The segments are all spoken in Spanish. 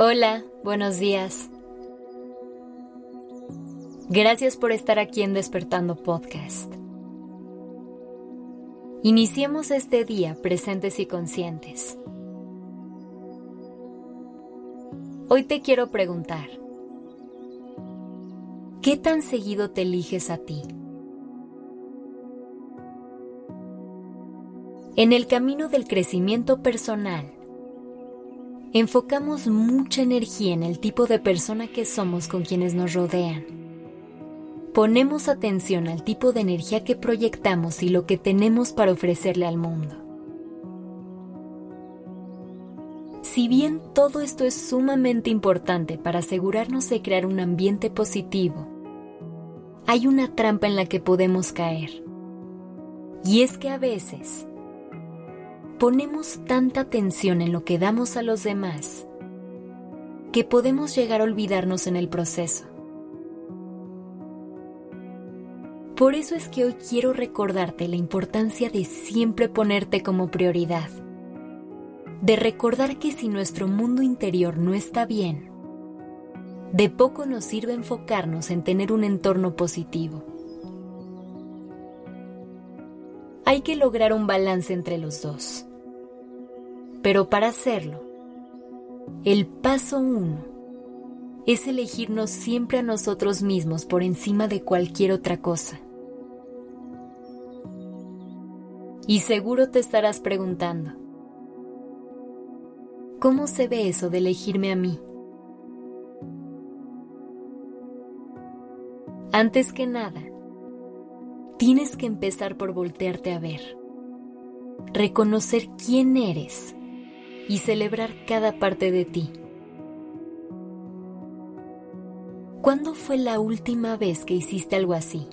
Hola, buenos días. Gracias por estar aquí en Despertando Podcast. Iniciemos este día presentes y conscientes. Hoy te quiero preguntar, ¿qué tan seguido te eliges a ti? En el camino del crecimiento personal, enfocamos mucha energía en el tipo de persona que somos con quienes nos rodean. Ponemos atención al tipo de energía que proyectamos y lo que tenemos para ofrecerle al mundo. Si bien todo esto es sumamente importante para asegurarnos de crear un ambiente positivo, hay una trampa en la que podemos caer. Y es que a veces ponemos tanta atención en lo que damos a los demás que podemos llegar a olvidarnos en el proceso. Por eso es que hoy quiero recordarte la importancia de siempre ponerte como prioridad, de recordar que si nuestro mundo interior no está bien, de poco nos sirve enfocarnos en tener un entorno positivo. Hay que lograr un balance entre los dos. Pero para hacerlo, el paso uno es elegirnos siempre a nosotros mismos por encima de cualquier otra cosa. Y seguro te estarás preguntando, ¿cómo se ve eso de elegirme a mí? Antes que nada, tienes que empezar por voltearte a ver, reconocer quién eres y celebrar cada parte de ti. ¿Cuándo fue la última vez que hiciste algo así?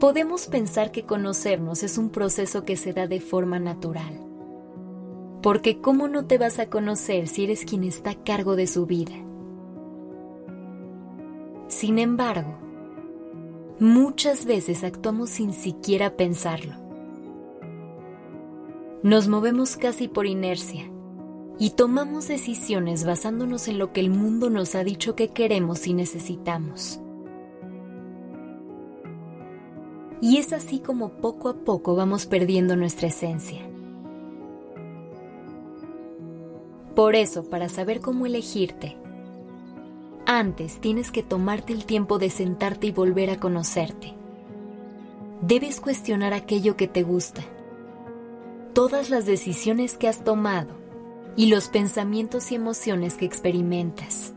Podemos pensar que conocernos es un proceso que se da de forma natural. Porque ¿cómo no te vas a conocer si eres quien está a cargo de su vida? Sin embargo, muchas veces actuamos sin siquiera pensarlo. Nos movemos casi por inercia y tomamos decisiones basándonos en lo que el mundo nos ha dicho que queremos y necesitamos. Y es así como poco a poco vamos perdiendo nuestra esencia. Por eso, para saber cómo elegirte, antes tienes que tomarte el tiempo de sentarte y volver a conocerte. Debes cuestionar aquello que te gusta todas las decisiones que has tomado y los pensamientos y emociones que experimentas.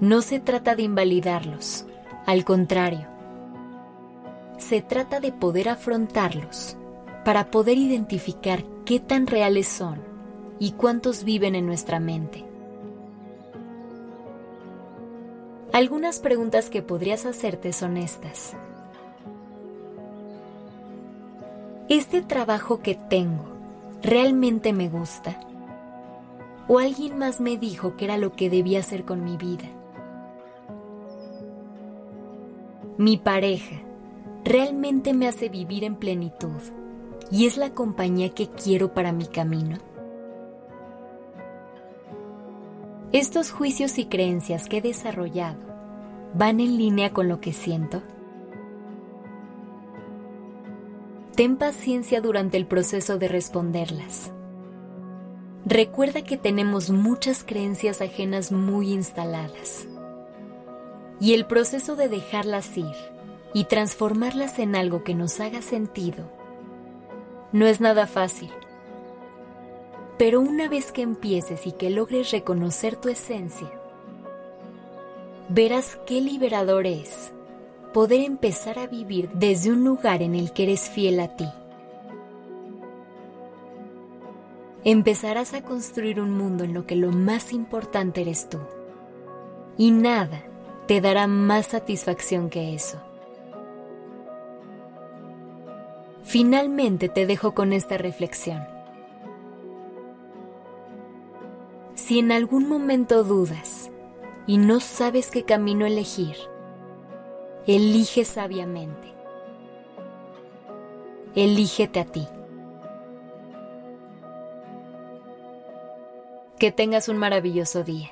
No se trata de invalidarlos, al contrario, se trata de poder afrontarlos para poder identificar qué tan reales son y cuántos viven en nuestra mente. Algunas preguntas que podrías hacerte son estas. ¿Este trabajo que tengo realmente me gusta? ¿O alguien más me dijo que era lo que debía hacer con mi vida? Mi pareja realmente me hace vivir en plenitud y es la compañía que quiero para mi camino. Estos juicios y creencias que he desarrollado van en línea con lo que siento. Ten paciencia durante el proceso de responderlas. Recuerda que tenemos muchas creencias ajenas muy instaladas. Y el proceso de dejarlas ir y transformarlas en algo que nos haga sentido no es nada fácil. Pero una vez que empieces y que logres reconocer tu esencia, verás qué liberador es poder empezar a vivir desde un lugar en el que eres fiel a ti. Empezarás a construir un mundo en lo que lo más importante eres tú. Y nada te dará más satisfacción que eso. Finalmente te dejo con esta reflexión. Si en algún momento dudas y no sabes qué camino elegir, Elige sabiamente. Elígete a ti. Que tengas un maravilloso día.